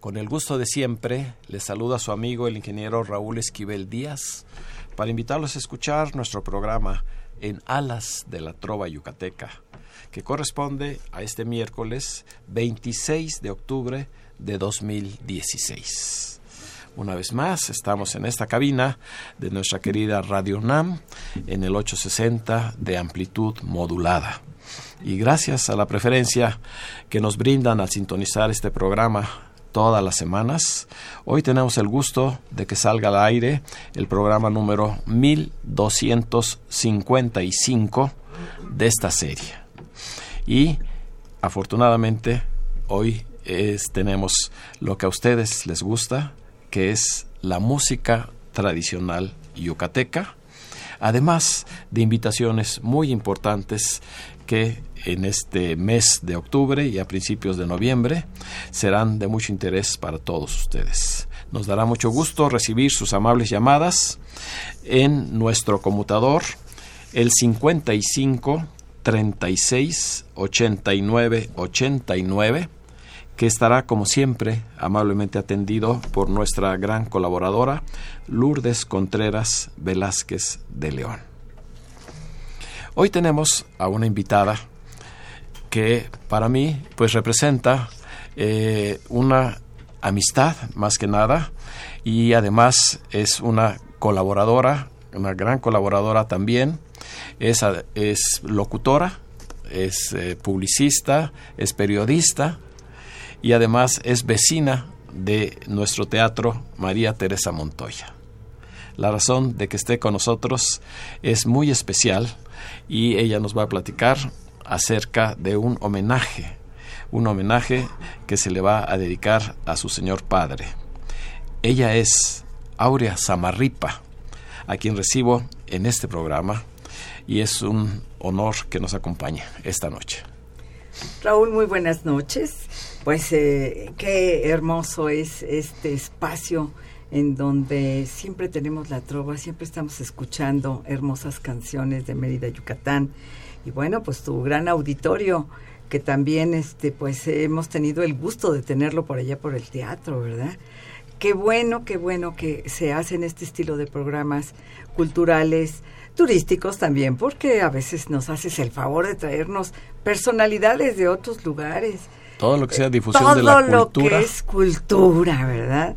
Con el gusto de siempre, les saluda su amigo el ingeniero Raúl Esquivel Díaz para invitarlos a escuchar nuestro programa En Alas de la Trova Yucateca, que corresponde a este miércoles 26 de octubre de 2016. Una vez más, estamos en esta cabina de nuestra querida Radio UNAM en el 860 de amplitud modulada. Y gracias a la preferencia que nos brindan al sintonizar este programa todas las semanas, hoy tenemos el gusto de que salga al aire el programa número 1255 de esta serie. Y afortunadamente hoy es, tenemos lo que a ustedes les gusta, que es la música tradicional yucateca, además de invitaciones muy importantes que en este mes de octubre y a principios de noviembre serán de mucho interés para todos ustedes. Nos dará mucho gusto recibir sus amables llamadas en nuestro conmutador el 55 36 89 89 que estará como siempre amablemente atendido por nuestra gran colaboradora Lourdes Contreras Velázquez de León. Hoy tenemos a una invitada que para mí pues representa eh, una amistad más que nada y además es una colaboradora, una gran colaboradora también, es, locutora, es eh, publicista, es periodista y además es vecina de nuestro teatro María Teresa Montoya. La razón de que esté con nosotros es muy especial y ella nos va a platicar acerca de un homenaje, un homenaje que se le va a dedicar a su señor padre. Ella es Aurea Samarripa, a quien recibo en este programa y es un honor que nos acompañe esta noche. Raúl, muy buenas noches. Pues eh, qué hermoso es este espacio en donde siempre tenemos la trova, siempre estamos escuchando hermosas canciones de Mérida, Yucatán. Y bueno, pues tu gran auditorio, que también este, pues hemos tenido el gusto de tenerlo por allá por el teatro, ¿verdad? Qué bueno, qué bueno que se hacen este estilo de programas culturales, turísticos también, porque a veces nos haces el favor de traernos personalidades de otros lugares. Todo lo que sea difusión de la cultura. Todo lo que es cultura, ¿verdad?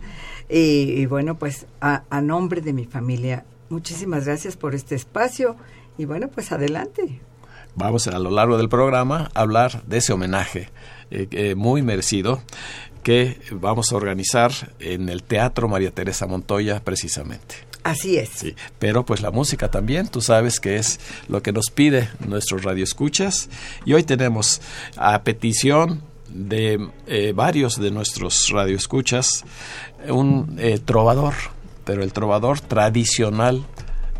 Y, bueno, pues a, a, nombre de mi familia, muchísimas gracias por este espacio y bueno, pues adelante. Vamos a lo largo del programa a hablar de ese homenaje eh, eh, muy merecido que vamos a organizar en el Teatro María Teresa Montoya precisamente. Así es. Sí, pero pues la música también, tú sabes que es lo que nos pide nuestros radioescuchas y hoy tenemos a petición de eh, varios de nuestros radioescuchas un eh, trovador, pero el trovador tradicional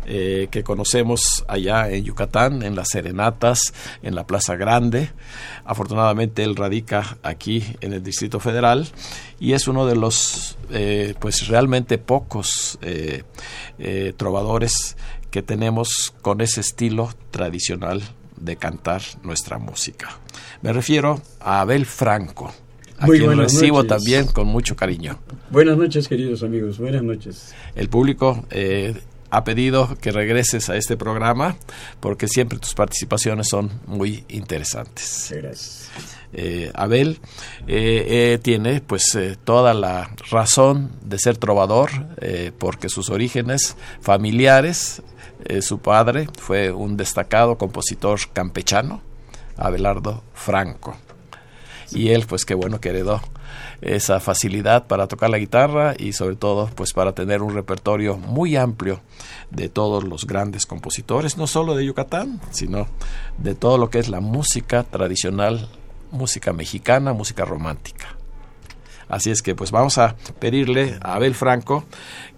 eh, que conocemos allá en Yucatán, en las serenatas, en la Plaza Grande. Afortunadamente él radica aquí en el Distrito Federal y es uno de los, pues realmente pocos trovadores que tenemos con ese estilo tradicional de cantar nuestra música. Me refiero a Abel Franco a Muy quien recibo noches. también con mucho cariño. Buenas noches, queridos amigos. Buenas noches. El público eh, ha pedido que regreses a este programa porque siempre tus participaciones son muy interesantes. Gracias. Eh, Abel eh, eh, tiene pues toda la razón de ser trovador porque sus orígenes familiares, eh, su padre fue un destacado compositor campechano, Abelardo Franco. Y él pues qué bueno que heredó esa facilidad para tocar la guitarra y sobre todo pues para tener un repertorio muy amplio de todos los grandes compositores, no solo de Yucatán, sino de todo lo que es la música tradicional, música mexicana, música romántica. Así es que pues vamos a pedirle a Abel Franco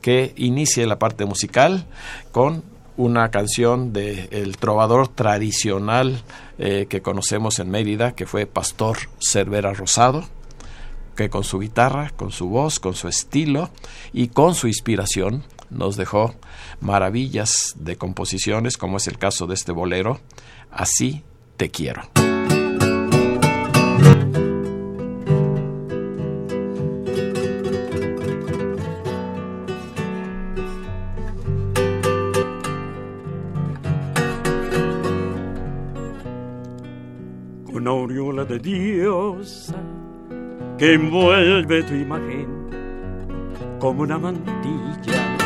que inicie la parte musical con una canción del el trovador tradicional eh, que conocemos en Mérida, que fue Pastor Cervera Rosado, que con su guitarra, con su voz, con su estilo y con su inspiración nos dejó maravillas de composiciones, como es el caso de este bolero, Así te quiero. Diosa que envuelve tu imagen como una mantilla.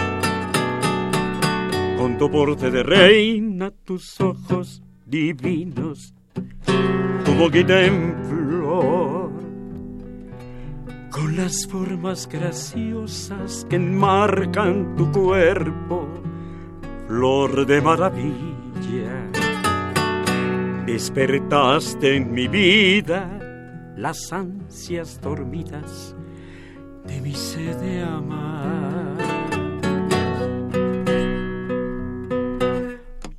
Con tu porte de reina, tus ojos divinos, tu boquita en flor, con las formas graciosas que enmarcan tu cuerpo, flor de maravilla. Despertaste en mi vida las ansias dormidas de mi sed de amar.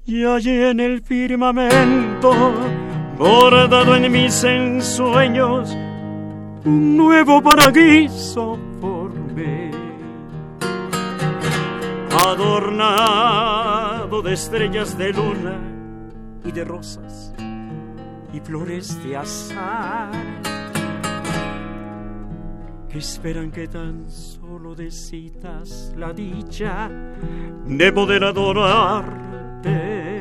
Y allí en el firmamento, bordado en mis ensueños, un nuevo paraíso formé, adornado de estrellas de luna y de rosas y flores de azar que esperan que tan solo decidas la dicha de poder adorarte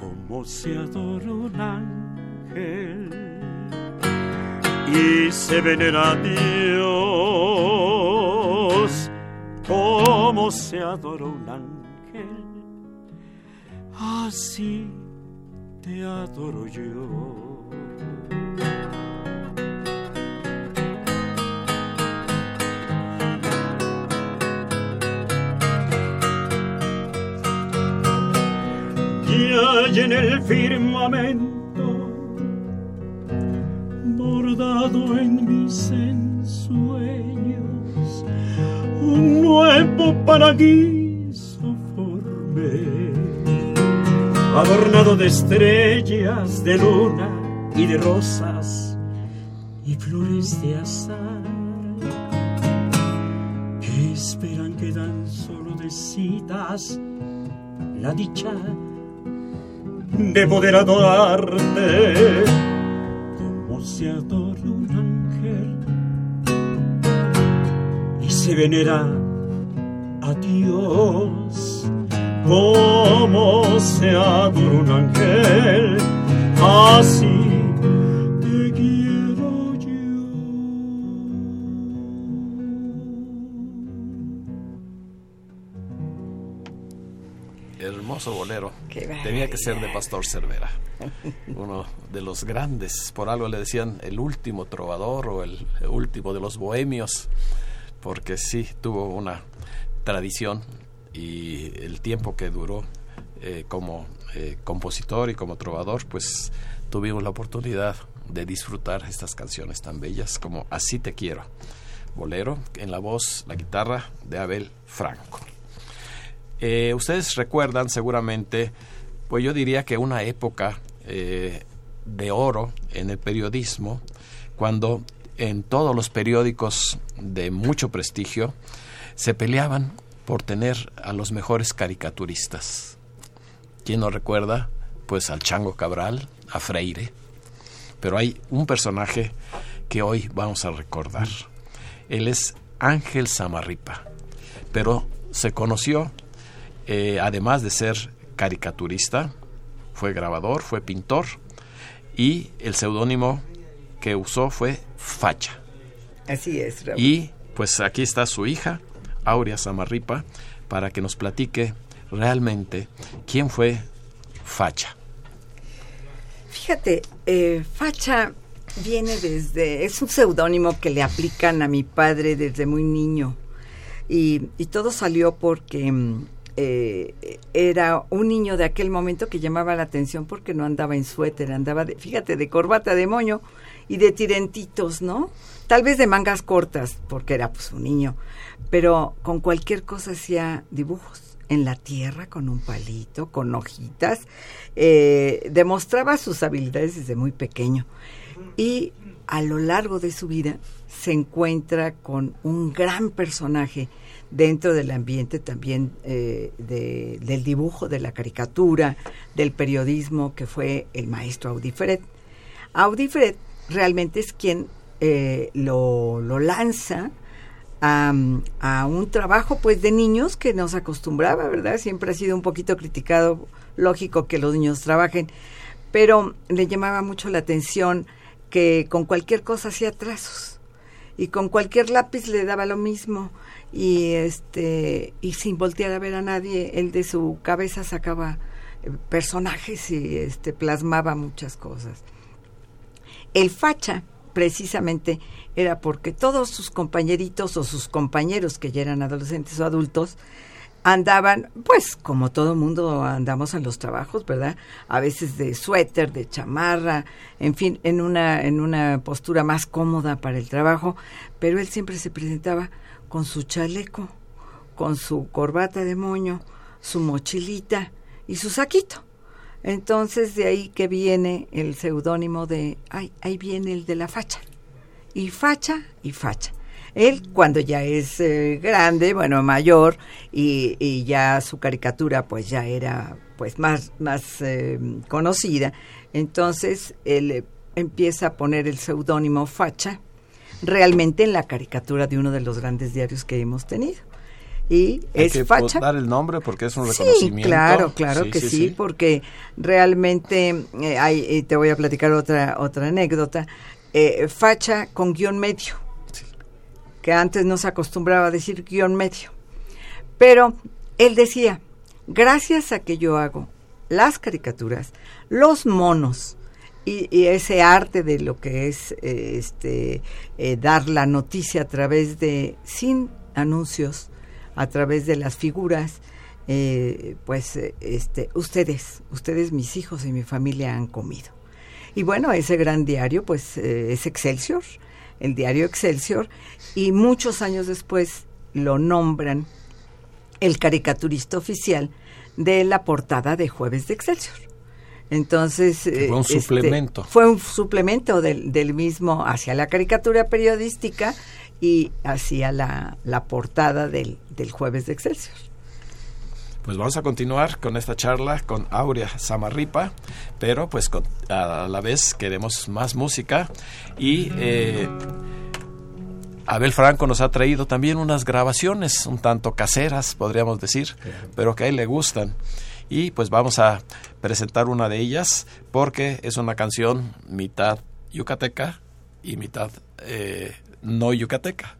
como se adora un ángel y se venera a Dios como se adora un ángel así te adoro yo. Y hay en el firmamento, bordado en mis ensueños, un nuevo paraíso formé adornado de estrellas, de luna y de rosas y flores de azar, que esperan que dan solo decidas la dicha de poder adorarte como se adora un ángel y se venera a Dios como se adora un ángel, así te quiero yo. Hermoso bolero. Tenía que ser de. Pastor Cervera. Uno de los grandes, por algo le decían el último trovador o el último de los bohemios, porque sí tuvo una tradición y el tiempo que duró eh, como eh, compositor y como trovador, pues tuvimos la oportunidad de disfrutar estas canciones tan bellas como Así te quiero, bolero, en la voz, la guitarra de Abel Franco. Eh, ustedes recuerdan seguramente, pues yo diría que una época de oro en el periodismo, cuando en todos los periódicos de mucho prestigio se peleaban por tener a los mejores caricaturistas. ¿Quién no recuerda? Pues al Chango Cabral, a Freire. Pero hay un personaje que hoy vamos a recordar. Él es Ángel Samarripa, pero se conoció, eh, además de ser caricaturista, fue grabador, fue pintor, y el seudónimo que usó fue Facha. Así es, Raúl. Y pues aquí está su hija, Aurea Samarripa, para que nos platique realmente quién fue Facha. Fíjate, eh, Facha viene desde, es un seudónimo que le aplican a mi padre desde muy niño. Y, y todo salió porque mm, eh, era un niño de aquel momento que llamaba la atención porque no andaba en suéter, andaba, de, fíjate, de corbata de moño y de tirentitos, ¿no? Tal vez de mangas cortas, porque era pues un niño, pero con cualquier cosa hacía dibujos en la tierra con un palito, con hojitas, eh, demostraba sus habilidades desde muy pequeño y a lo largo de su vida se encuentra con un gran personaje dentro del ambiente también eh, del dibujo, de la caricatura, del periodismo, que fue el maestro Audifred. Audifred realmente es quien eh, lo, lanza a, un trabajo pues de niños que nos acostumbraba, ¿verdad? Siempre ha sido un poquito criticado, lógico que los niños trabajen, pero le llamaba mucho la atención que con cualquier cosa hacía trazos y con cualquier lápiz le daba lo mismo y este y sin voltear a ver a nadie él de su cabeza sacaba eh, personajes y este plasmaba muchas cosas el facha precisamente era porque todos sus compañeritos o sus compañeros que ya eran adolescentes o adultos andaban, pues como todo mundo andamos en los trabajos, ¿verdad? A veces de suéter, de chamarra, en fin, en una, en una postura más cómoda para el trabajo, pero él siempre se presentaba con su chaleco, con su corbata de moño, su mochilita y su saquito. Entonces de ahí que viene el seudónimo de, ay, ahí viene el de la facha. Y facha y facha. Él cuando ya es eh, grande, bueno, mayor, y, ya su caricatura pues ya era pues más, más eh, conocida, entonces él empieza a poner el seudónimo Facha realmente en la caricatura de uno de los grandes diarios que hemos tenido y Hay es que facha. dar el nombre porque es un reconocimiento. Sí, claro, claro que sí, porque realmente eh, hay, y te voy a platicar otra otra anécdota. Facha con guion medio que antes no se acostumbraba a decir guion medio. Pero él decía, gracias a que yo hago las caricaturas, los monos y, ese arte de lo que es eh, este eh, dar la noticia a través de sin anuncios, a través de las figuras, eh, pues este ustedes, ustedes mis hijos y mi familia han comido. Y bueno, ese gran diario pues es Excelsior el diario Excelsior, y muchos años después lo nombran el caricaturista oficial de la portada de Jueves de Excelsior. Entonces... fue un este, suplemento. Fue un suplemento del, del, mismo hacia la caricatura periodística y hacia la, la portada del, del Jueves de Excelsior. Pues vamos a continuar con esta charla con Aurea Samarripa, pero pues a la vez queremos más música y eh, Abel Franco nos ha traído también unas grabaciones un tanto caseras, podríamos decir, pero que a él le gustan. Y pues vamos a presentar una de ellas porque es una canción mitad yucateca y mitad eh, no yucateca.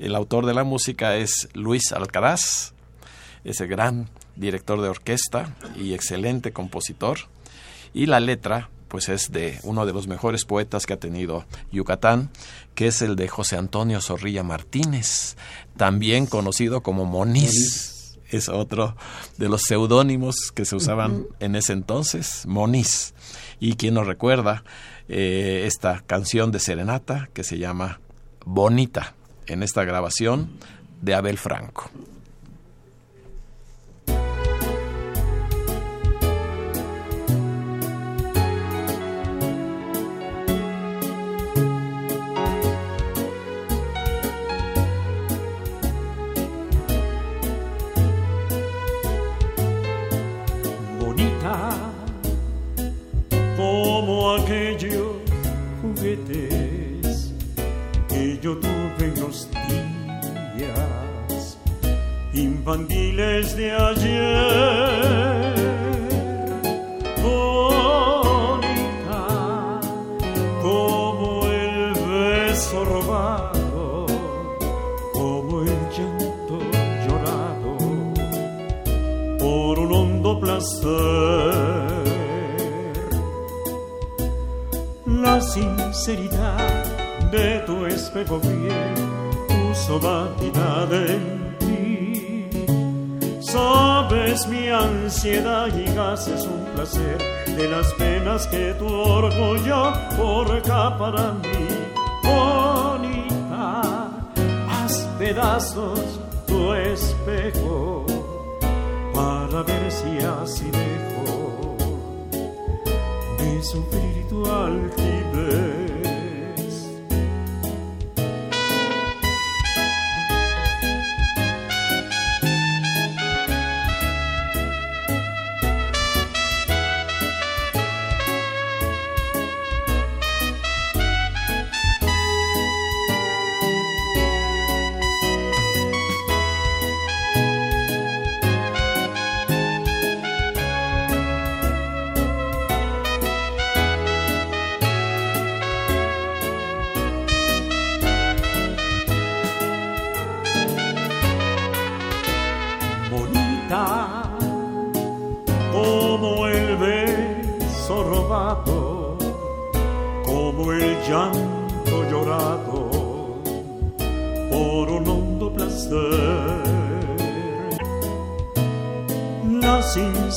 El autor de la música es Luis Alcaraz ese gran director de orquesta y excelente compositor. Y la letra, pues es de uno de los mejores poetas que ha tenido Yucatán, que es el de José Antonio Zorrilla Martínez, también conocido como Moniz. Es otro de los seudónimos que se usaban en ese entonces, Moniz. Y quien nos recuerda eh, esta canción de serenata que se llama Bonita, en esta grabación de Abel Franco.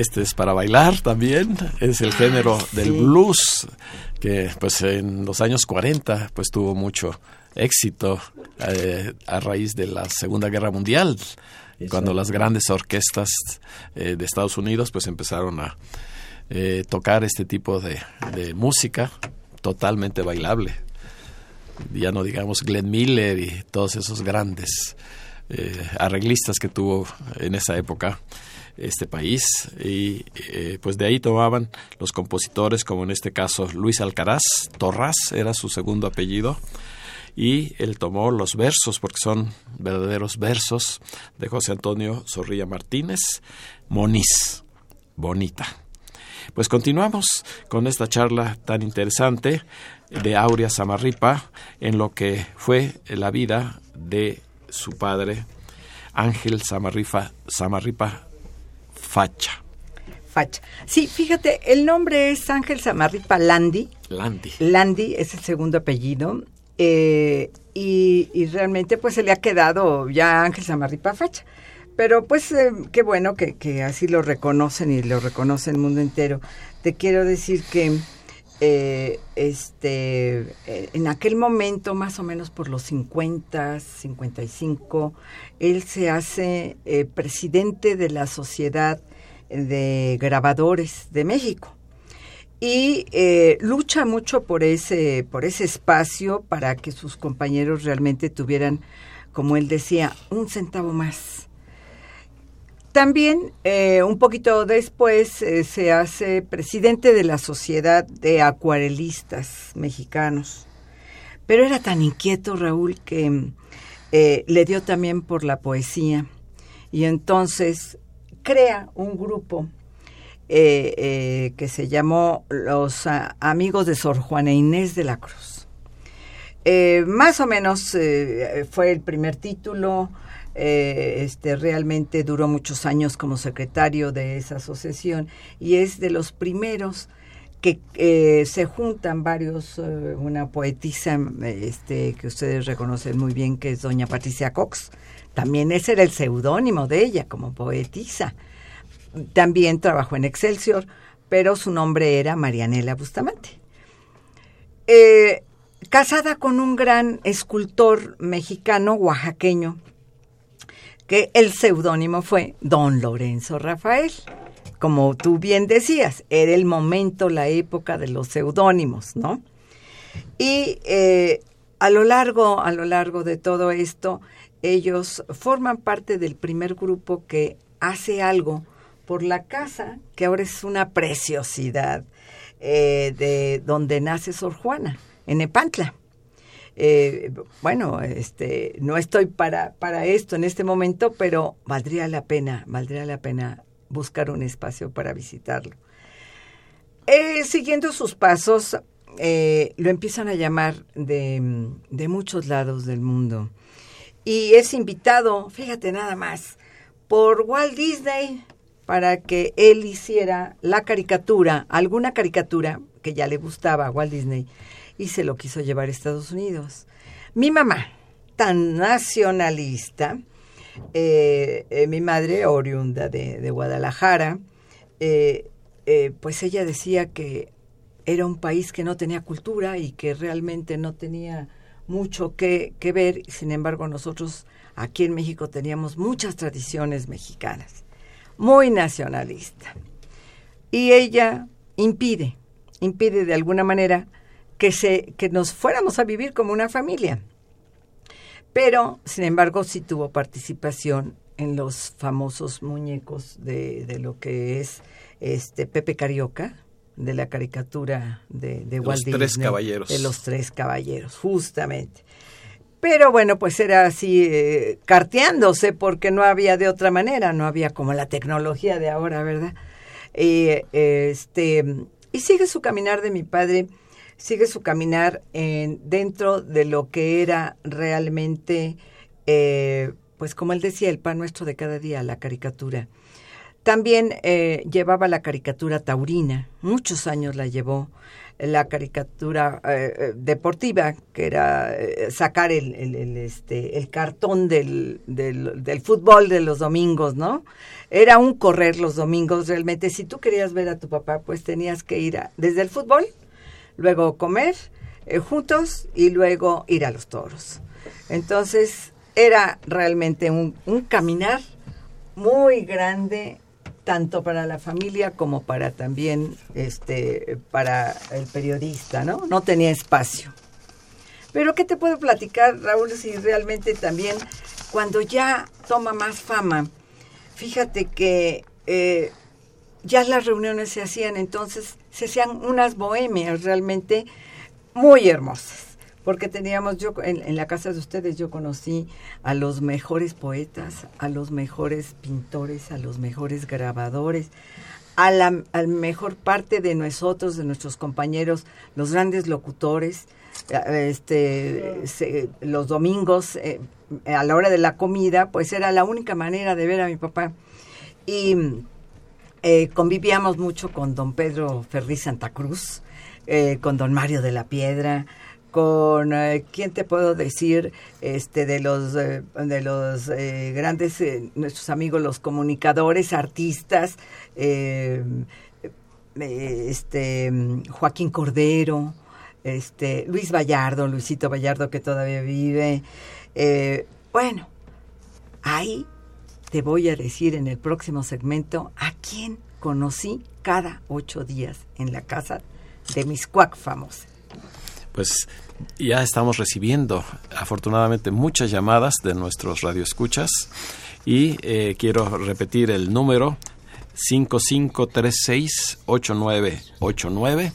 este es para bailar también, es el género del blues que pues en los años 40 pues tuvo mucho éxito eh, a raíz de la Segunda Guerra Mundial, cuando las grandes orquestas eh, de Estados Unidos pues empezaron a eh, tocar este tipo de, de música totalmente bailable. Ya no digamos Glenn Miller y todos esos grandes eh, arreglistas que tuvo en esa época este país y eh, pues de ahí tomaban los compositores como en este caso Luis Alcaraz Torras era su segundo apellido y él tomó los versos porque son verdaderos versos de José Antonio Zorrilla Martínez Moniz bonita. Pues continuamos con esta charla tan interesante de Aurea Samarripa en lo que fue la vida de su padre, Ángel Samarripa, Samarripa Facha. Facha. Sí, fíjate, el nombre es Ángel Samarripa Landi. Landi. Landi es el segundo apellido. Eh, y, realmente pues se le ha quedado ya Ángel Samarripa Facha. Pero pues eh, qué bueno que, que así lo reconocen y lo reconoce el mundo entero. Te quiero decir que eh, este, eh, en aquel momento, más o menos por los 50, 55, él se hace eh, presidente de la Sociedad de Grabadores de México. Y lucha mucho por ese, por ese espacio para que sus compañeros realmente tuvieran, como él decía, un centavo más también, eh, un poquito después, eh, se hace presidente de la Sociedad de Acuarelistas Mexicanos. Pero era tan inquieto, Raúl, que eh, le dio también por la poesía. Y entonces crea un grupo que se llamó Los Amigos de Sor Juana Inés de la Cruz. más o menos fue el primer título, eh, este, realmente duró muchos años como secretario de esa asociación y es de los primeros que eh, se juntan varios, eh, una poetisa este, que ustedes reconocen muy bien, que es doña Patricia Cox. También ese era el seudónimo de ella como poetisa. También trabajó en Excelsior, pero su nombre era Marianela Bustamante. casada con un gran escultor mexicano oaxaqueño, que el seudónimo fue Don Lorenzo Rafael. Como tú bien decías, era el momento, la época de los seudónimos, ¿no? Y eh, a lo largo, a lo largo de todo esto, ellos forman parte del primer grupo que hace algo por la casa, que ahora es una preciosidad, eh, de donde nace Sor Juana, en Epantla. Eh, bueno, este, no estoy para, para esto en este momento, pero valdría la pena, valdría la pena buscar un espacio para visitarlo. Eh, siguiendo sus pasos, eh, lo empiezan a llamar de, de muchos lados del mundo. Y es invitado, fíjate nada más, por Walt Disney para que él hiciera la caricatura, alguna caricatura que ya le gustaba a Walt Disney, y se lo quiso llevar a Estados Unidos. Mi mamá, tan nacionalista, eh, eh, mi madre, oriunda de, Guadalajara, eh, pues ella decía que era un país que no tenía cultura y que realmente no tenía mucho que, que ver, sin embargo nosotros aquí en México teníamos muchas tradiciones mexicanas, muy nacionalista. Y ella impide, impide de alguna manera que, se, que nos fuéramos a vivir como una familia. Pero, sin embargo, sí tuvo participación en los famosos muñecos de, de lo que es este Pepe Carioca, de la caricatura de, de Walt Los tres caballeros. De los tres caballeros, justamente. Pero bueno, pues era así eh, carteándose porque no había de otra manera, no había como la tecnología de ahora, ¿verdad? Este, y sigue su caminar de mi padre sigue su caminar en, dentro de lo que era realmente, eh, pues como él decía, el pan nuestro de cada día, la caricatura. También eh, llevaba la caricatura taurina, muchos años la llevó, la caricatura eh, deportiva, que era sacar el, el, este, el cartón del, del, del, fútbol de los domingos, ¿no? Era un correr los domingos, realmente. Si tú querías ver a tu papá, pues tenías que ir a, desde el fútbol luego comer eh, juntos y luego ir a los toros. Entonces era realmente un, caminar muy grande tanto para la familia como para también este para el periodista, ¿no? No tenía espacio. Pero ¿qué te puedo platicar, Raúl, si realmente también cuando ya toma más fama, fíjate que eh, ya las reuniones se hacían, entonces se hacían unas bohemias realmente muy hermosas. Porque teníamos, yo en, la casa de ustedes yo conocí a los mejores poetas, a los mejores pintores, a los mejores grabadores, a la mejor parte de nosotros, de nuestros compañeros, los grandes locutores, eh, este, los domingos eh, a la hora de la comida, pues era la única manera de ver a mi papá. Y eh, convivíamos mucho con don Pedro Ferri Santa Cruz, eh, con don Mario de la Piedra, con eh, quién te puedo decir este de los de los grandes nuestros amigos los comunicadores artistas este Joaquín Cordero este Luis Vallardo Luisito Vallardo que todavía vive. Bueno ahí te voy a decir en el próximo segmento a quién conocí cada ocho días en la casa de mis cuac famosos. Pues ya estamos recibiendo afortunadamente muchas llamadas de nuestros radioescuchas y eh, quiero repetir el número 5536-8989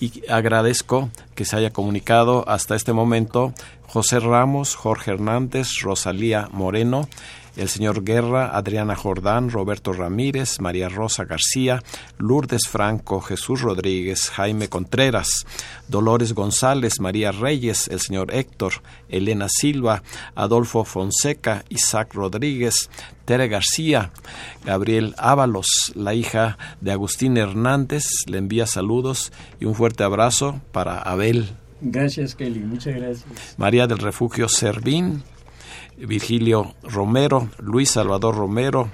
y agradezco que se haya comunicado hasta este momento José Ramos, Jorge Hernández, Rosalía Moreno, el señor Guerra, Adriana Jordán, Roberto Ramírez, María Rosa García, Lourdes Franco, Jesús Rodríguez, Jaime Contreras, Dolores González, María Reyes, el señor Héctor, Elena Silva, Adolfo Fonseca, Isaac Rodríguez, Tere García, Gabriel Ábalos, la hija de Agustín Hernández, le envía saludos y un fuerte abrazo para Abel. Gracias, Kelly. Muchas gracias. María del Refugio Servín, Virgilio Romero, Luis Salvador Romero,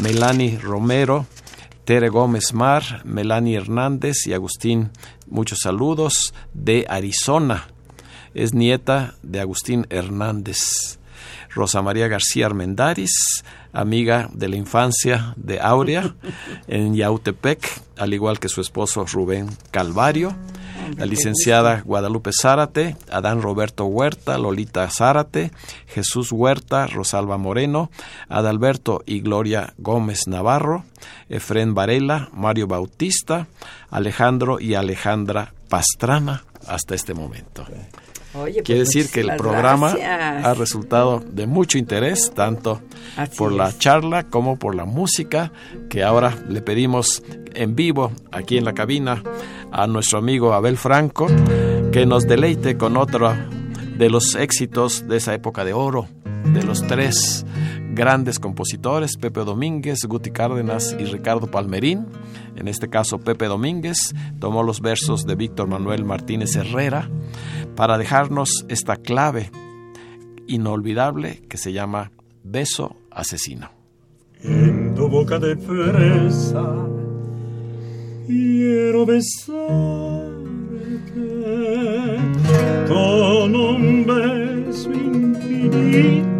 Melanie Romero, Tere Gómez Mar, Melanie Hernández y Agustín, muchos saludos de Arizona. Es nieta de Agustín Hernández. Rosa María García Armendaris, amiga de la infancia de Aurea en Yautepec, al igual que su esposo Rubén Calvario la licenciada Guadalupe Zárate, Adán Roberto Huerta, Lolita Zárate, Jesús Huerta, Rosalba Moreno, Adalberto y Gloria Gómez Navarro, Efren Varela, Mario Bautista, Alejandro y Alejandra Pastrana. Hasta este momento. Oye, pues Quiere decir que el programa gracias. ha resultado de mucho interés, tanto Así por la charla como por la música, que ahora le pedimos en vivo, aquí en la cabina, a nuestro amigo Abel Franco, que nos deleite con otro de los éxitos de esa época de oro, de los tres grandes compositores, Pepe Domínguez, Guti Cárdenas y Ricardo Palmerín. En este caso, Pepe Domínguez tomó los versos de Víctor Manuel Martínez Herrera para dejarnos esta clave inolvidable que se llama Beso Asesino. En tu boca de fresa quiero besarte infinito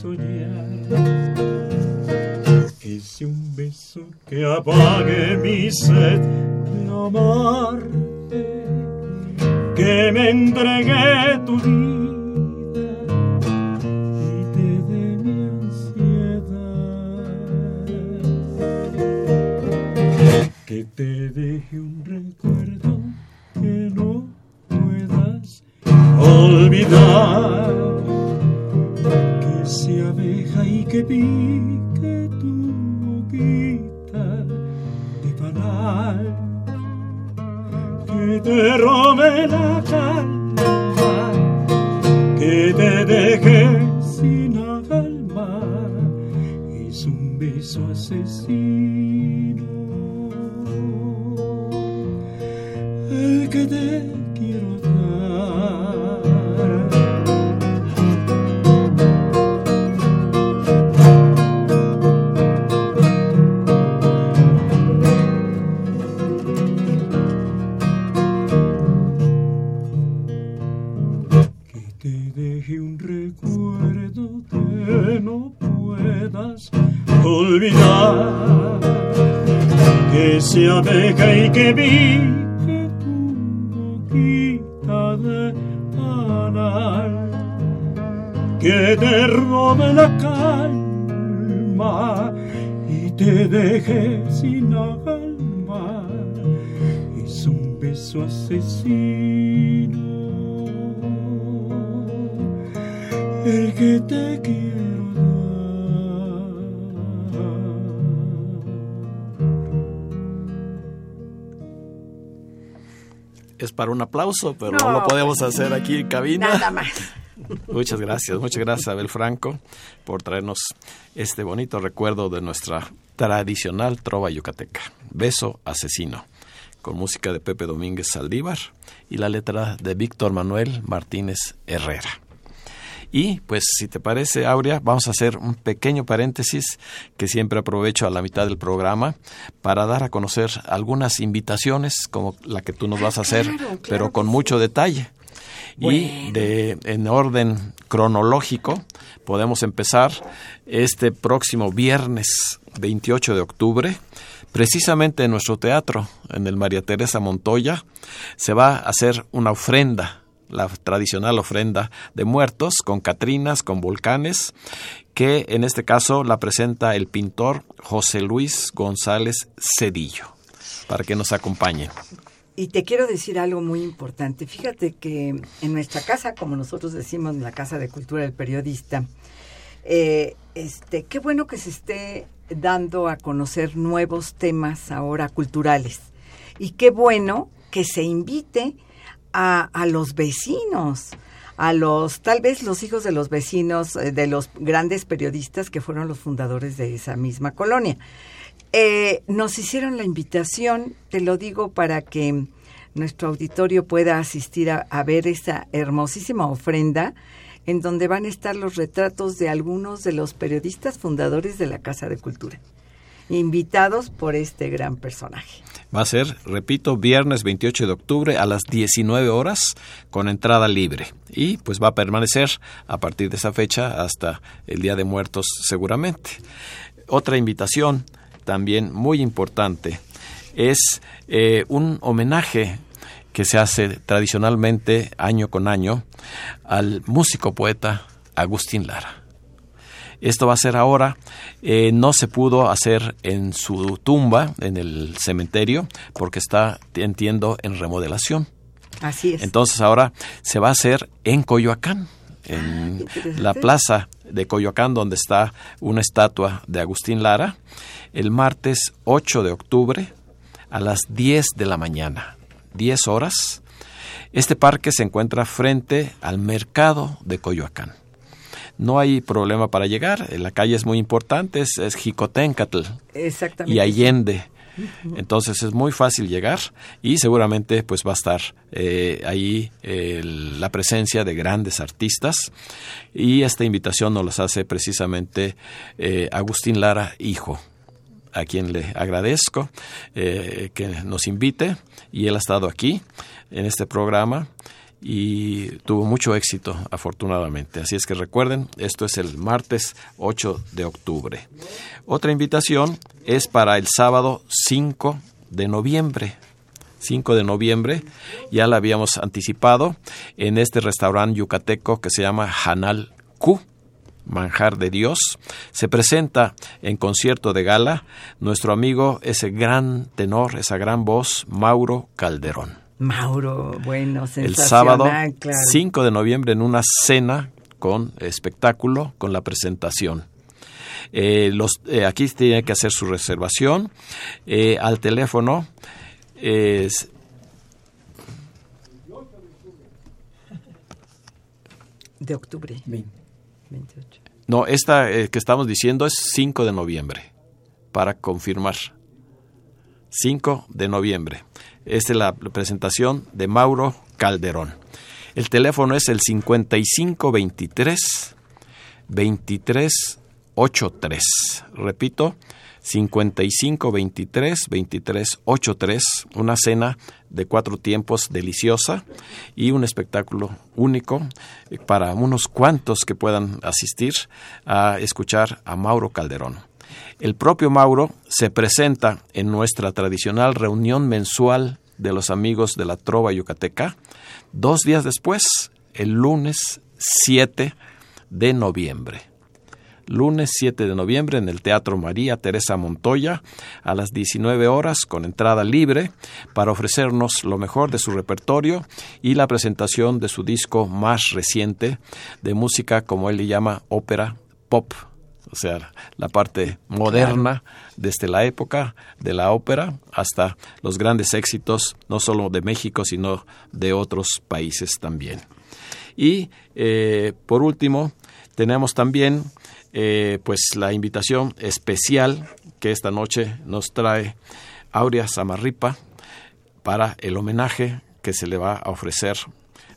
Que sea un beso que apague mi sed de amarte, que me entregue tu vida y te dé mi ansiedad. Que te deje un recuerdo que no puedas olvidar. Abeja y que pique tu boquita de panal. Que te robe la calma, que te deje sin alma. Es un beso asesino. El que te y que tu boquita de panal, que te robe la calma y te deje sin alma. Es un beso asesino para un aplauso, pero no, No, lo podemos pues, hacer aquí en cabina. Nada más. Muchas gracias, muchas gracias Abel Franco por traernos este bonito recuerdo de nuestra tradicional trova yucateca. Beso asesino, con música de Pepe Domínguez Saldívar y la letra de Víctor Manuel Martínez Herrera. Y pues si te parece, Aurea, vamos a hacer un pequeño paréntesis que siempre aprovecho a la mitad del programa para dar a conocer algunas invitaciones como la que tú nos vas a hacer, claro, claro pero con mucho detalle. Y de, en orden cronológico podemos empezar este próximo viernes 28 de octubre, precisamente en nuestro teatro, en el María Teresa Montoya, se va a hacer una ofrenda, la tradicional ofrenda de muertos con catrinas, con volcanes, que en este caso la presenta el pintor José Luis González Cedillo, para que nos acompañen. Y te quiero decir algo muy importante. Fíjate que en nuestra casa, como nosotros decimos, en la Casa de Cultura del Periodista, eh, este, qué bueno que se esté dando a conocer nuevos temas ahora culturales. Y qué bueno que se invite a, a los vecinos, a los, tal vez los hijos de los vecinos, eh, de los grandes periodistas que fueron los fundadores de esa misma colonia. Eh, nos hicieron la invitación, te lo digo para que nuestro auditorio pueda asistir a, a ver esa hermosísima ofrenda en donde van a estar los retratos de algunos de los periodistas fundadores de la Casa de Cultura, invitados por este gran personaje. Va a ser, repito, viernes 28 de octubre a las 19 horas con entrada libre. Y pues va a permanecer a partir de esa fecha hasta el Día de Muertos seguramente. Otra invitación también muy importante es eh, un homenaje que se hace tradicionalmente año con año al músico poeta Agustín Lara. Esto va a ser ahora. Eh, no se pudo hacer en su tumba, en el cementerio, porque está, entiendo, en remodelación. Así es. Entonces ahora se va a hacer en Coyoacán, en la plaza de Coyoacán, donde está una estatua de Agustín Lara, el martes 8 de octubre a las 10 de la mañana, 10 horas. Este parque se encuentra frente al mercado de Coyoacán. No hay problema para llegar, la calle es muy importante, es, es Jicotencatl Exactamente. y Allende. Entonces es muy fácil llegar y seguramente pues va a estar eh, ahí la presencia de grandes artistas y esta invitación nos las hace precisamente eh, Agustín Lara, hijo a quien le agradezco eh, que nos invite y él ha estado aquí en este programa y tuvo mucho éxito afortunadamente. Así es que recuerden, esto es el martes 8 de octubre. Otra invitación es para el sábado 5 de noviembre. 5 de noviembre, ya la habíamos anticipado, en este restaurante yucateco que se llama Hanal Q, Manjar de Dios, se presenta en concierto de gala nuestro amigo, ese gran tenor, esa gran voz, Mauro Calderón. Mauro, bueno, El sensacional, sábado claro. 5 de noviembre en una cena con espectáculo, con la presentación. Eh, los, eh, aquí tiene que hacer su reservación eh, al teléfono es De octubre, Bien. 28. No, esta eh, que estamos diciendo es 5 de noviembre, para confirmar. 5 de noviembre. Esta es la presentación de Mauro Calderón. El teléfono es el 5523 2383. Repito, 5523 2383. Una cena de cuatro tiempos deliciosa y un espectáculo único eh, para unos cuantos que puedan asistir a escuchar a Mauro Calderón. El propio Mauro se presenta en nuestra tradicional reunión mensual de los amigos de la Trova Yucateca dos días después, el lunes 7 de noviembre. Lunes 7 de noviembre en el Teatro María Teresa Montoya a las 19 horas con entrada libre para ofrecernos lo mejor de su repertorio y la presentación de su disco más reciente de música como él le llama ópera pop o sea, la parte moderna desde la época de la ópera hasta los grandes éxitos, no solo de México, sino de otros países también. Y eh, por último, tenemos también eh, pues la invitación especial que esta noche nos trae Aurea Samarripa para el homenaje que se le va a ofrecer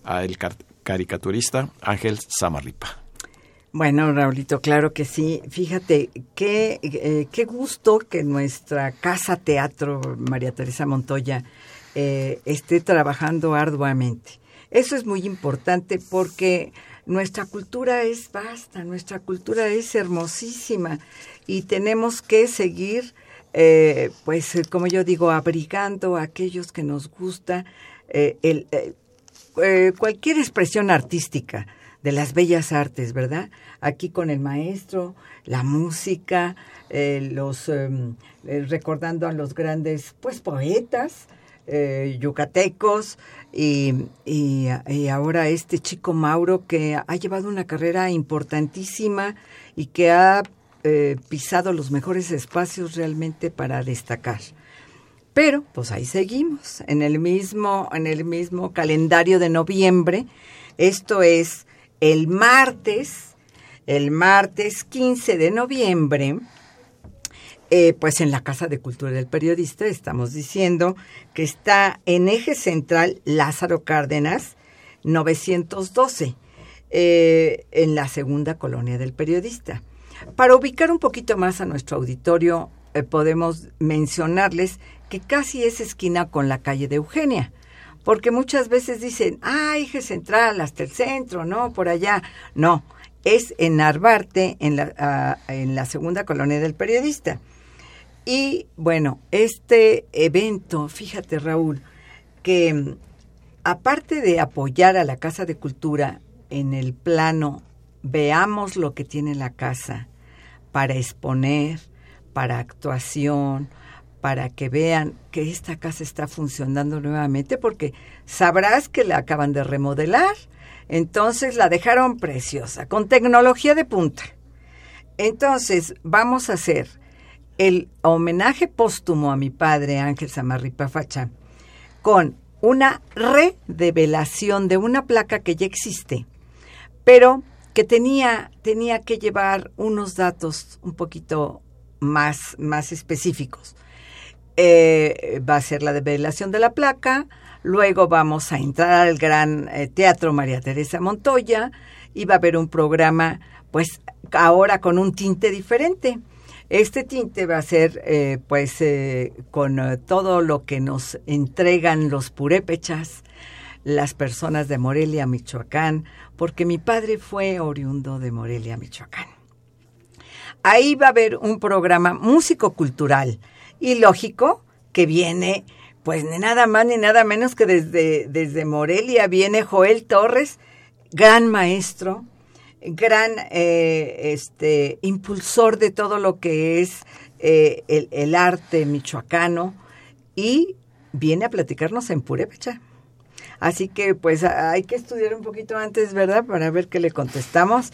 al car- caricaturista Ángel Samarripa. Bueno, Raulito, claro que sí. Fíjate, qué, eh, qué gusto que nuestra casa teatro María Teresa Montoya eh, esté trabajando arduamente. Eso es muy importante porque nuestra cultura es vasta, nuestra cultura es hermosísima y tenemos que seguir, eh, pues, eh, como yo digo, abrigando a aquellos que nos gusta eh, el, cualquier expresión artística de las bellas artes, ¿verdad? Aquí con el maestro, la música, eh, los em, eh, recordando a los grandes, pues poetas eh, yucatecos y, y, ahora este chico Mauro que ha llevado una carrera importantísima y que ha pisado los mejores espacios realmente para destacar. Pero, pues ahí seguimos, en el mismo, en el mismo calendario de noviembre. Esto es el martes, el martes 15 de noviembre, eh, pues en la Casa de Cultura del Periodista estamos diciendo que está en eje central Lázaro Cárdenas 912, eh, en la segunda colonia del periodista. Para ubicar un poquito más a nuestro auditorio, eh, podemos mencionarles que casi es esquina con la calle de Eugenia, porque muchas veces dicen, ah, eje central, hasta el centro, ¿no? Por allá. No, es en Narvarte, en la, ah, en la segunda colonia del periodista. Y bueno, este evento, fíjate Raúl, que mm, aparte de apoyar a la Casa de Cultura en el plano, veamos lo que tiene la casa, para exponer, para actuación, para que vean que esta casa está funcionando nuevamente, porque sabrás que la acaban de remodelar, entonces la dejaron preciosa, con tecnología de punta. Entonces vamos a hacer el homenaje póstumo a mi padre Ángel Samarripa Facha con una redevelación de una placa que ya existe, pero que tenía, tenía que llevar unos datos un poquito más, más específicos. Eh, va a ser la develación de la placa, luego vamos a entrar al Gran eh, Teatro María Teresa Montoya y va a haber un programa, pues ahora con un tinte diferente. Este tinte va a ser, eh, pues, con todo lo que nos entregan los purépechas, las personas de Morelia, Michoacán, porque mi padre fue oriundo de Morelia, Michoacán. Ahí va a haber un programa músico-cultural y lógico que viene, pues ni nada más ni nada menos que desde, desde Morelia viene Joel Torres, gran maestro, gran eh, este, impulsor de todo lo que es eh, el, el arte michoacano y viene a platicarnos en Purépecha. Así que pues hay que estudiar un poquito antes, ¿verdad? Para ver qué le contestamos.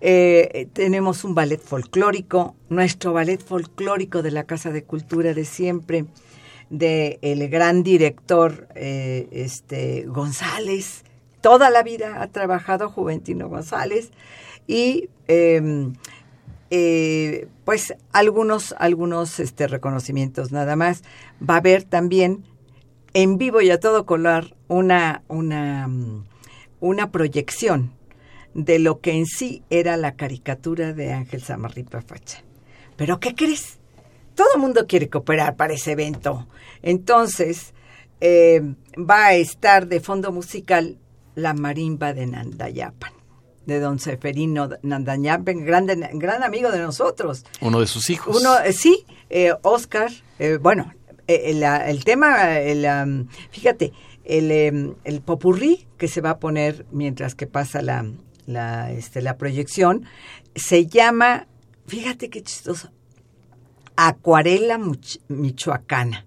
Eh, tenemos un ballet folclórico, nuestro ballet folclórico de la Casa de Cultura de siempre, de el gran director eh, este González. Toda la vida ha trabajado Juventino González y em, eh, pues algunos algunos este reconocimientos nada más. Va a haber también en vivo y a todo color una, una, una proyección de lo que en sí era la caricatura de Ángel Samarripa Facha. Pero ¿qué crees? Todo el mundo quiere cooperar para ese evento. Entonces, eh, va a estar de fondo musical la marimba de Nandayapan, de don Seferino Nandayapan, gran amigo de nosotros. Uno de sus hijos. Uno, eh, sí, eh, Oscar, bueno, eh, el, tema, el, fíjate, el, em, el, popurrí que se va a poner mientras que pasa la, la, este, la proyección, se llama, fíjate qué chistoso, Acuarela Michoacana.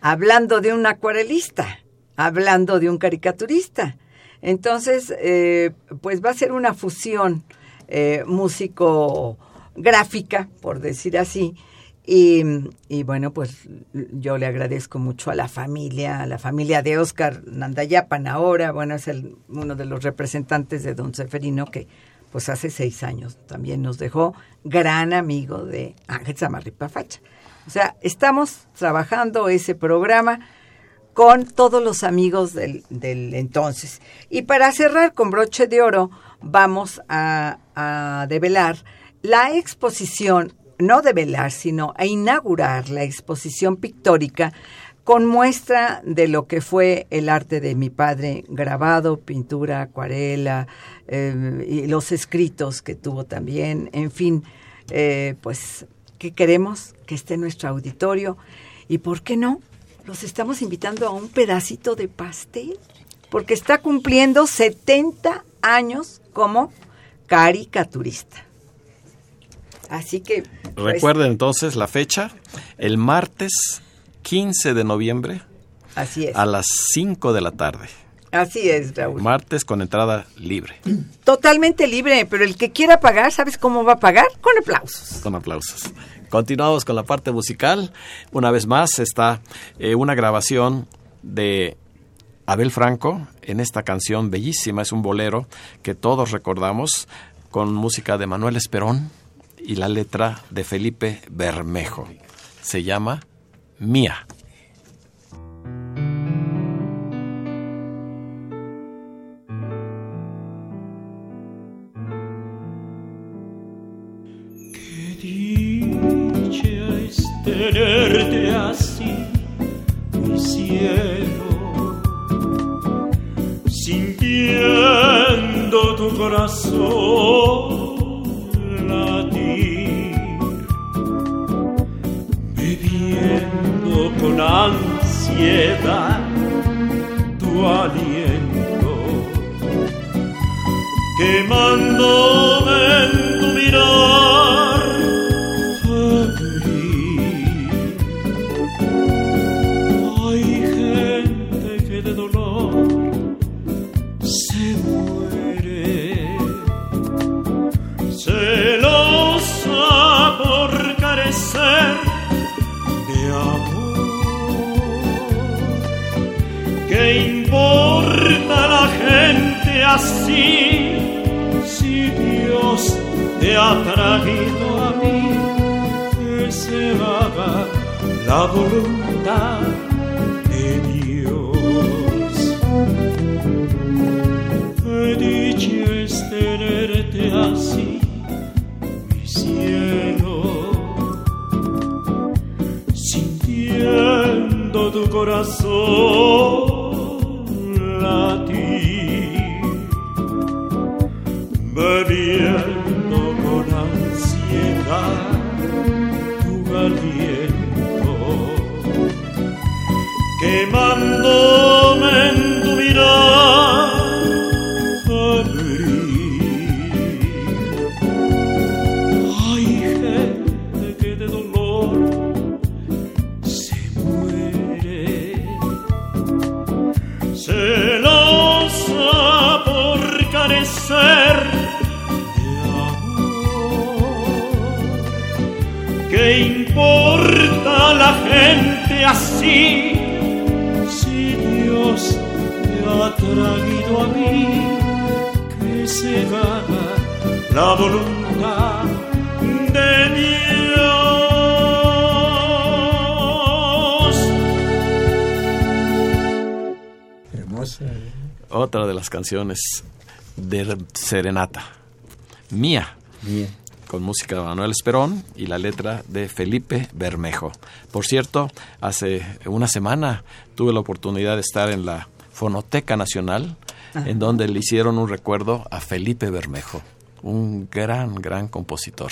Hablando de un acuarelista, hablando de un caricaturista. Entonces, eh, pues va a ser una fusión eh, músico-gráfica, por decir así, y, bueno, pues yo le agradezco mucho a la familia, a la familia de Oscar Nandayapan ahora, bueno, es el, uno de los representantes de don Seferino que pues hace seis años también nos dejó gran amigo de Ángel Samarripa Facha. O sea, estamos trabajando ese programa con todos los amigos del, del entonces. Y para cerrar con broche de oro, vamos a, a develar la exposición no develar, sino a inaugurar la exposición pictórica con muestra de lo que fue el arte de mi padre, grabado, pintura, acuarela, eh, y los escritos que tuvo también, en fin, eh, pues, ¿qué queremos? Que esté en nuestro auditorio. ¿Y por qué no? Los estamos invitando a un pedacito de pastel, porque está cumpliendo 70 años como caricaturista. Así que... Pues, Recuerden entonces la fecha, el martes 15 de noviembre. Así es. A las 5 de la tarde. Así es, Raúl. Martes con entrada libre. Totalmente libre, pero el que quiera pagar, ¿sabes cómo va a pagar? Con aplausos. Con aplausos. Continuamos con la parte musical. Una vez más está eh, una grabación de Abel Franco en esta canción bellísima. Es un bolero que todos recordamos con música de Manuel Esperón y la letra de Felipe Bermejo. Se llama Mía. Las canciones de Serenata, mía. Mía con música de Manuel Esperón y la letra de Felipe Bermejo. Por cierto, hace una semana tuve la oportunidad de estar en la Fonoteca Nacional, en donde le hicieron un recuerdo a Felipe Bermejo, un gran, gran compositor,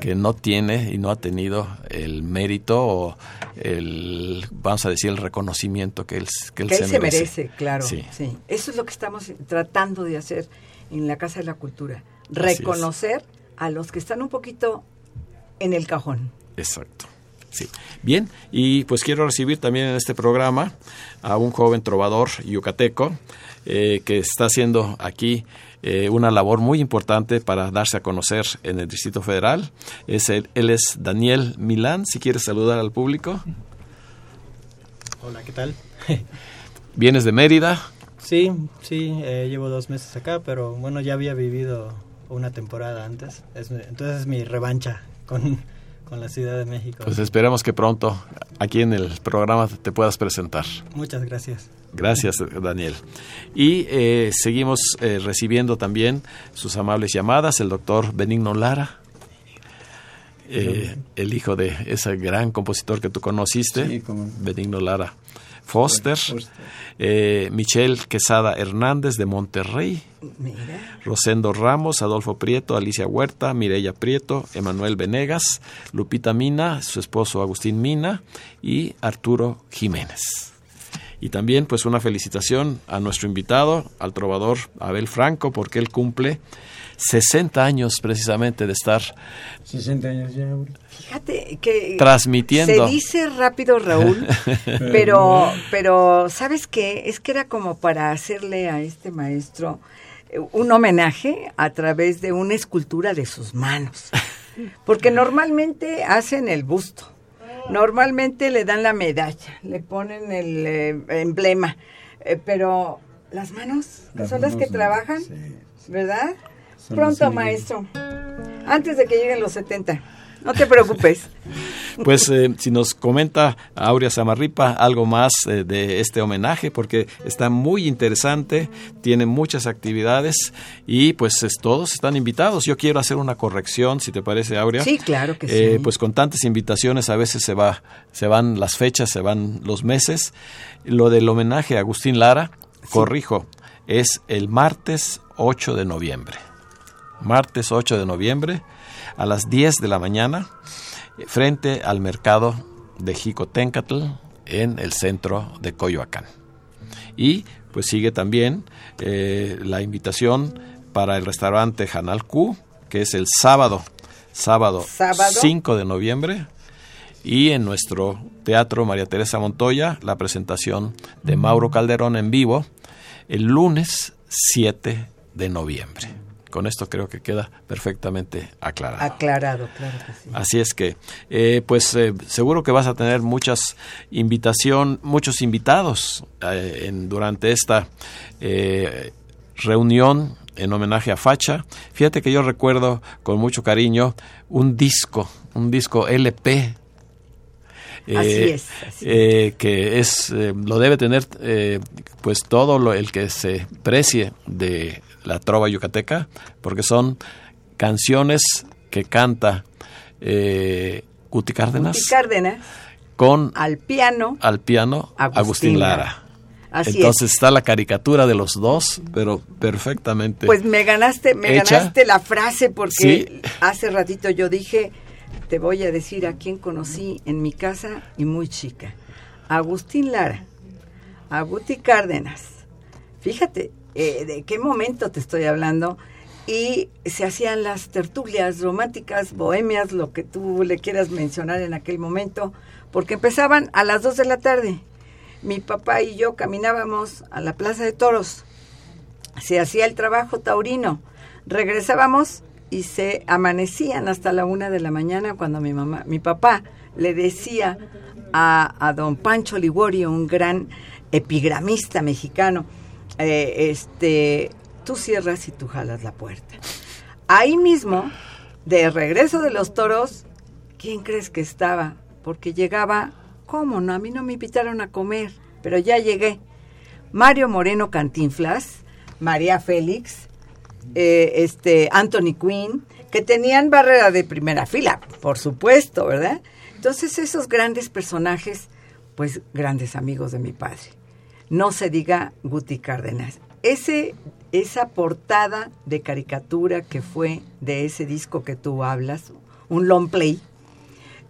que no tiene y no ha tenido el mérito o el, vamos a decir, el reconocimiento que él, que él, que se, él se merece. merece. Claro, Sí. sí. Eso es lo que estamos tratando de hacer en la Casa de la Cultura. Reconocer a los que están un poquito en el cajón. Exacto. Sí. Bien, y pues quiero recibir también en este programa a un joven trovador yucateco eh, que está haciendo aquí eh, una labor muy importante para darse a conocer en el Distrito Federal. Es el- él es Daniel Milán, si quieres saludar al público. Hola, ¿qué tal? Vienes de Mérida, Sí, sí, eh, llevo dos meses acá, pero bueno, ya había vivido una temporada antes. Es, entonces es mi revancha con, con la Ciudad de México. pues esperemos que pronto aquí en el programa te puedas presentar. Muchas gracias. Gracias, Daniel. Y eh, seguimos eh, recibiendo también sus amables llamadas, el doctor Benigno Lara, eh, el hijo de ese gran compositor que tú conociste, Sí. Benigno Lara Foster, eh, Michelle Quesada Hernández de Monterrey, Mira. Rosendo Ramos, Adolfo Prieto, Alicia Huerta, Mireya Prieto, Emanuel Venegas, Lupita Mina, su esposo Agustín Mina y Arturo Jiménez. Y también pues una felicitación a nuestro invitado, al trovador Abel Franco, porque él cumple 60 años precisamente de estar 60 años ya. Fíjate que Transmitiendo. Se dice rápido, Raúl, pero, pero ¿sabes qué? Es que era como para hacerle a este maestro eh, un homenaje a través de una escultura de sus manos. Porque normalmente hacen el busto, normalmente le dan la medalla, le ponen el eh, emblema, eh, pero las manos Las son las que trabajan, sí. ¿verdad? Son Pronto, maestro, antes de que lleguen los 70. No te preocupes. Pues eh, si nos comenta Aurea Samarripa algo más eh, de este homenaje, porque está muy interesante, tiene muchas actividades y pues es- todos están invitados. Yo quiero hacer una corrección, si te parece, Aurea. Sí, claro que Eh, sí. Pues con tantas invitaciones a veces se va, se van las fechas, se van los meses. Lo del homenaje a Agustín Lara, corrijo, es el martes 8 de noviembre. Martes 8 de noviembre a las 10 de la mañana frente al mercado de Jicotencatl en el centro de Coyoacán. Y pues sigue también eh, la invitación para el restaurante Hanal Q, que es el sábado, sábado, ¿Sábado? 5 de noviembre. Y en nuestro teatro María Teresa Montoya, la presentación de Mauro Calderón en vivo, el lunes 7 de noviembre. Con esto creo que queda perfectamente aclarado. Aclarado, claro que sí. Así es que, eh, pues eh, seguro que vas a tener muchas invitación, muchos invitados eh, en, durante esta reunión en homenaje a Facha. Fíjate que yo recuerdo con mucho cariño un disco, un disco LP. Eh, así es. Eh, que es eh, lo debe tener pues todo lo, el que se precie de la trova yucateca porque son canciones que canta Guti Cárdenas. Guti Cárdenas. Con al piano. Al piano Agustín, Lara. Así Entonces está la caricatura de los dos, pero perfectamente. Pues me ganaste, me ganaste la frase porque hace ratito yo dije, te voy a decir a quién conocí en mi casa y muy chica. Agustín Lara, Aguti Cárdenas. Fíjate, eh, de qué momento te estoy hablando. Y se hacían las tertulias románticas, bohemias, lo que tú le quieras mencionar en aquel momento, porque empezaban a las dos de la tarde mi papá y yo caminábamos a la Plaza de Toros. Se hacía el trabajo taurino. Regresábamos y se amanecían hasta la una de la mañana cuando mi mamá, mi papá le decía a don Pancho Ligorio, un gran epigramista mexicano, eh, este, tú cierras y tú jalas la puerta. Ahí mismo, de regreso de los toros, ¿quién crees que estaba? Porque llegaba ¿Cómo no? A mí no me invitaron a comer, pero ya llegué. Mario Moreno Cantinflas, María Félix, eh, este Anthony Quinn, que tenían barrera de primera fila, por supuesto, ¿verdad? Entonces esos grandes personajes, pues grandes amigos de mi padre. No se diga Guti Cárdenas. Ese, esa portada de caricatura que fue de ese disco que tú hablas, un long play,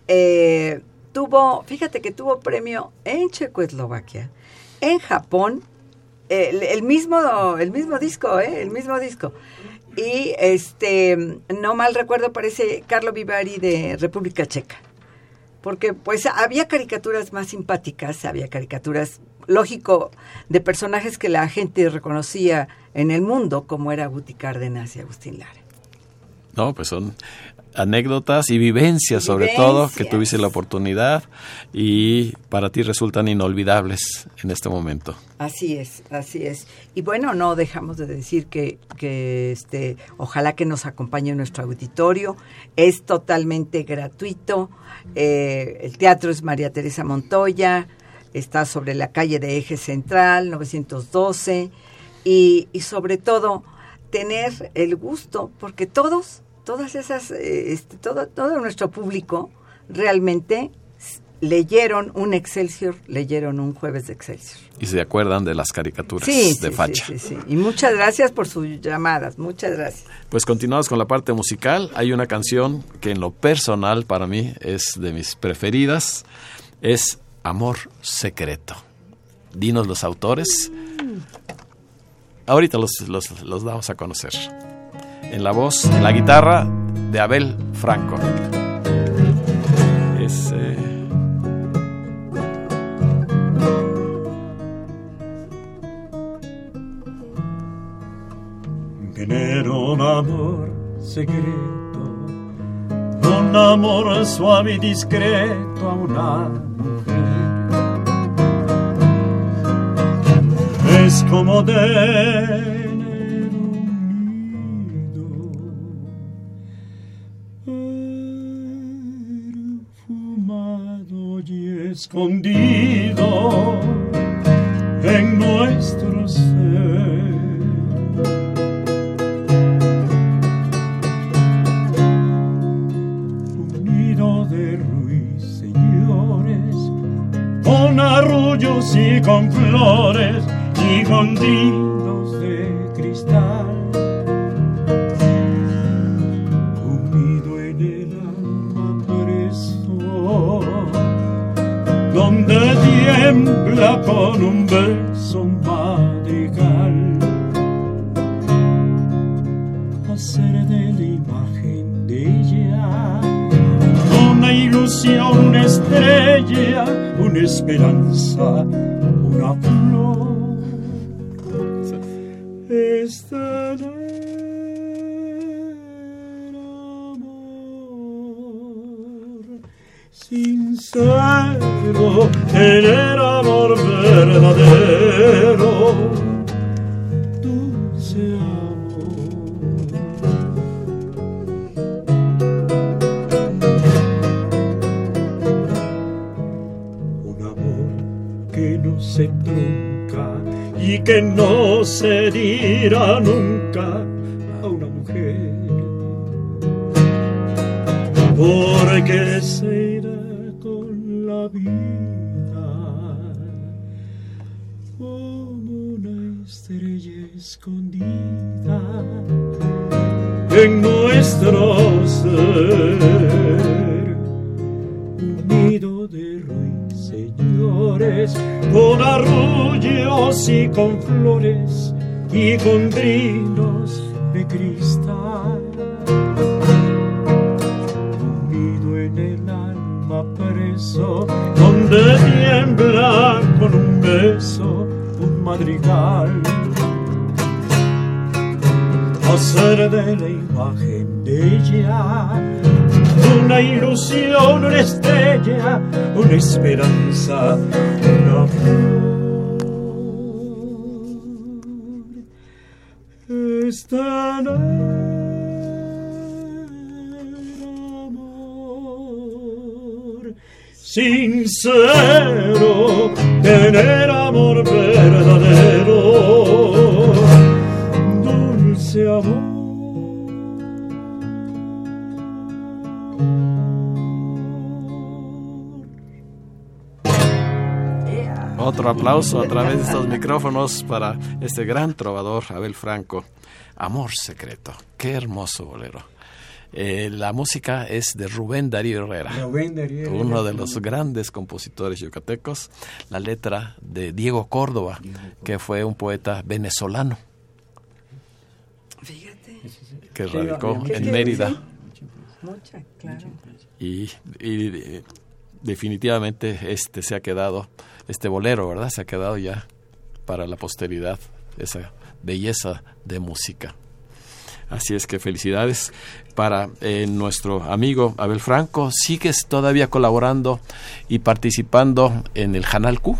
eh, tuvo, fíjate que tuvo premio en Checoslovaquia, en Japón, el, mismo, el mismo disco, ¿eh? el mismo disco. Y este, no mal recuerdo, parece Carlo Vivari de República Checa. Porque pues había caricaturas más simpáticas, había caricaturas, lógico, de personajes que la gente reconocía en el mundo, como era Guti Cárdenas y Agustín Lara. No, pues son anécdotas y vivencias, sobre todo que tuviste la oportunidad y para ti resultan inolvidables en este momento. Así es, así es. Y bueno, no dejamos de decir que, que este, ojalá que nos acompañe nuestro auditorio. Es totalmente gratuito. Eh, el teatro es María Teresa Montoya. Está sobre la calle de Eje Central, 912. Y, y sobre todo, tener el gusto, porque todos todas esas, eh, este, todo, todo nuestro público realmente leyeron un Excelsior, leyeron un jueves de Excelsior. Y se acuerdan de las caricaturas de Facha. Sí, sí, Y muchas gracias por sus llamadas, muchas gracias. Pues continuamos con la parte musical. Hay una canción que en lo personal para mí es de mis preferidas, es Amor Secreto. Dinos los autores. Ahorita los, los, los damos a conocer en la voz, en la guitarra de Abel Franco. Es, eh... un amor secreto, un amor suave y discreto a una mujer. Es como de escondido en nuestro ser. Unido de ruiseñores, con arrullos y con flores y con trinos de cristal. donde tiembla con un beso madrigal. Hacer de la imagen de ella una ilusión, una estrella, una esperanza, una flor tener amor sincero, tener amor verdadero, dulce amor. Un amor que no se trunca y que no dirá nunca a una mujer. Porque se irá con la vida como una estrella escondida en nuestro ser. Un nido de ruiseñores con arrullos y con flores y con trinos de cristal. Unido en el alma preso, donde tiembla con un beso un madrigal. Hacer de la imagen de ella una ilusión, una estrella, una esperanza, sincero, tener amor verdadero, dulce amor. Otro aplauso a través de estos micrófonos para este gran trovador, Abel Franco. Amor secreto. Qué hermoso bolero. Eh, la música es de Rubén Darío Herrera, Rubén Darío Herrera. uno de los grandes compositores yucatecos. La letra de Diego Córdoba, que fue un poeta venezolano Fíjate. que radicó ¿qué en Mérida. Mucha, claro. y, y, eh, definitivamente este se ha quedado, este bolero, ¿verdad? Se ha quedado ya para la posteridad, esa belleza de música. Así es que felicidades para eh, nuestro amigo Abel Franco. ¿Sigues todavía colaborando y participando en el Canal Q?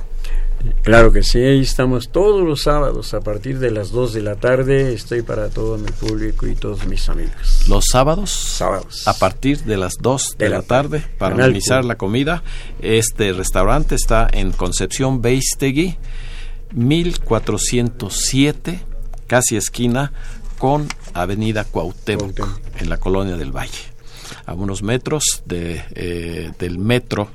Claro que sí, ahí estamos todos los sábados a partir de las 2 de la tarde. Estoy para todo mi público y todos mis amigos. Los sábados, Sábados. a partir de las 2 de, De la, la tarde para Q. la comida. Este restaurante está en Concepción Beistegui, 1407, casi esquina con Avenida Cuauhtémoc, Cuauhtémoc. en la colonia del Valle. A unos metros de, eh, del metro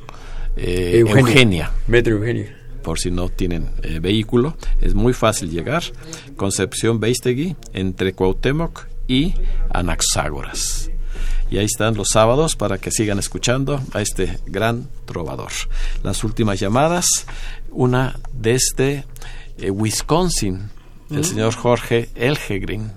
eh, Eugenia. Metro Eugenia. Por si no tienen eh, vehículo. Es muy fácil llegar. Concepción Beistegui, entre Cuauhtémoc y Anaxágoras. Y ahí están los sábados para que sigan escuchando a este gran trovador. Las últimas llamadas, una desde eh, Wisconsin, el señor Jorge Elgegrin.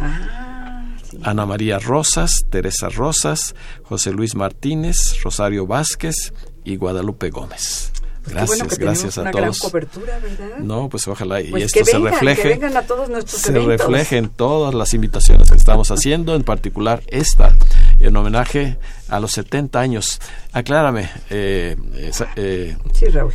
Ah, sí. Ana María Rosas, Teresa Rosas, José Luis Martínez, Rosario Vázquez y Guadalupe Gómez. Pues Gracias, bueno que gracias a una gran todos. cobertura, ¿verdad? No, pues ojalá y Pues esto se vengan, refleje. que vengan a todos nuestros se eventos. refleje en todas las invitaciones que estamos haciendo, en particular esta, en homenaje a los 70 años. Aclárame, eh, esa- eh, Sí, Raúl.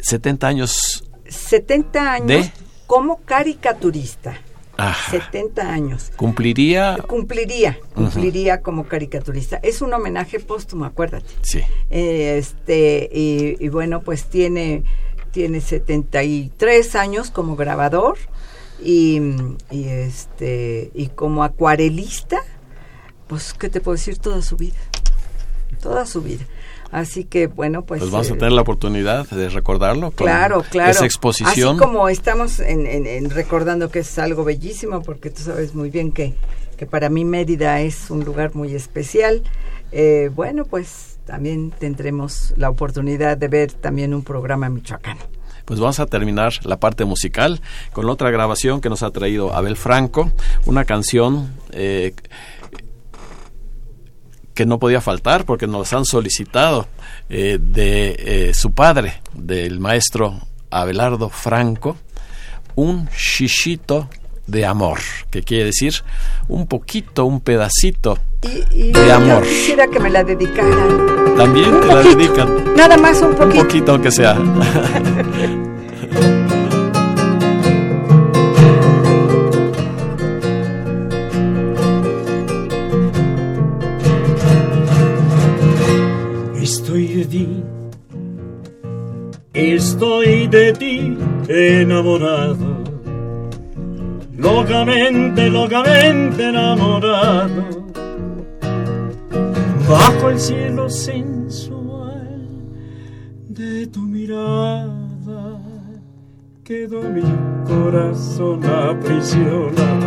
70 años. 70 años ¿De? como caricaturista. Ajá. 70 años. Cumpliría. Cumpliría, cumpliría como caricaturista. Es un homenaje póstumo, acuérdate. Sí. Eh, este y, y bueno pues tiene tiene 73 años como grabador y, y este y como acuarelista pues qué te puedo decir toda su vida toda su vida así que bueno pues, Pues vamos a eh, tener la oportunidad de recordarlo. con Claro, claro. Esa exposición. Así como estamos en, en- en recordando que es algo bellísimo, porque tú sabes muy bien que, que para mí Mérida es un lugar muy especial. eh, bueno, pues también tendremos la oportunidad de ver también un programa michoacano. Pues vamos a terminar la parte musical con otra grabación que nos ha traído Abel Franco, una canción eh, que no podía faltar porque nos han solicitado eh, de eh, su padre, del maestro Abelardo Franco, un shishito de amor, que quiere decir un poquito, un pedacito. Y, y De yo amor. quisiera que me la dedicaran. También Un te la poquito. dedican, Nada más un un poquito. poquito aunque sea. Estoy de ti, estoy de ti enamorado. locamente, locamente enamorado, bajo el cielo sensual de tu mirada, quedó mi corazón aprisionado.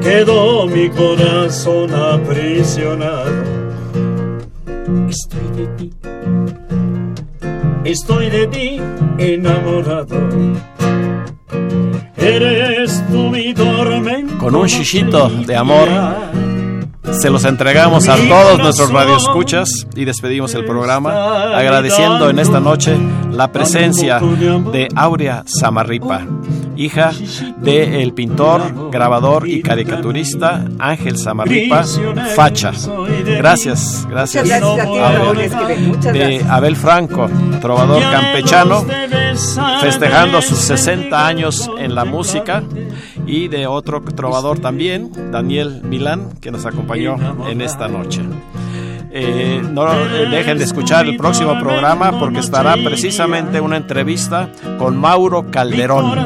Quedó mi corazón aprisionado. Estoy de ti, estoy de ti enamorado. Eres tú mi tormento. Con un chichito de amor se los entregamos a todos nuestros radioescuchas y despedimos el programa agradeciendo en esta noche la presencia de Aurea Samarripa, hija del pintor, grabador y caricaturista Ángel Samarripa Facha. Gracias, gracias. De Abel Franco, trovador campechano, festejando sus 60 años en la música y de otro trovador también, Daniel Milán, que nos acompañó en esta noche. Eh, no dejen de escuchar el próximo programa porque estará precisamente una entrevista con Mauro Calderón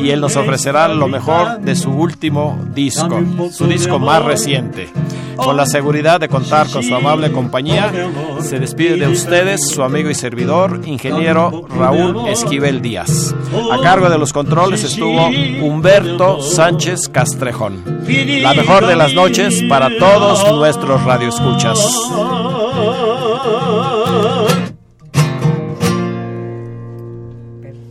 y él nos ofrecerá lo mejor de su último disco, su disco más reciente. Con la seguridad de contar con su amable compañía, se despide de ustedes su amigo y servidor, ingeniero Raúl Esquivel Díaz. A cargo de los controles estuvo Humberto Sánchez Castrejón. La mejor de las noches para todos nuestros radioescuchas. 啊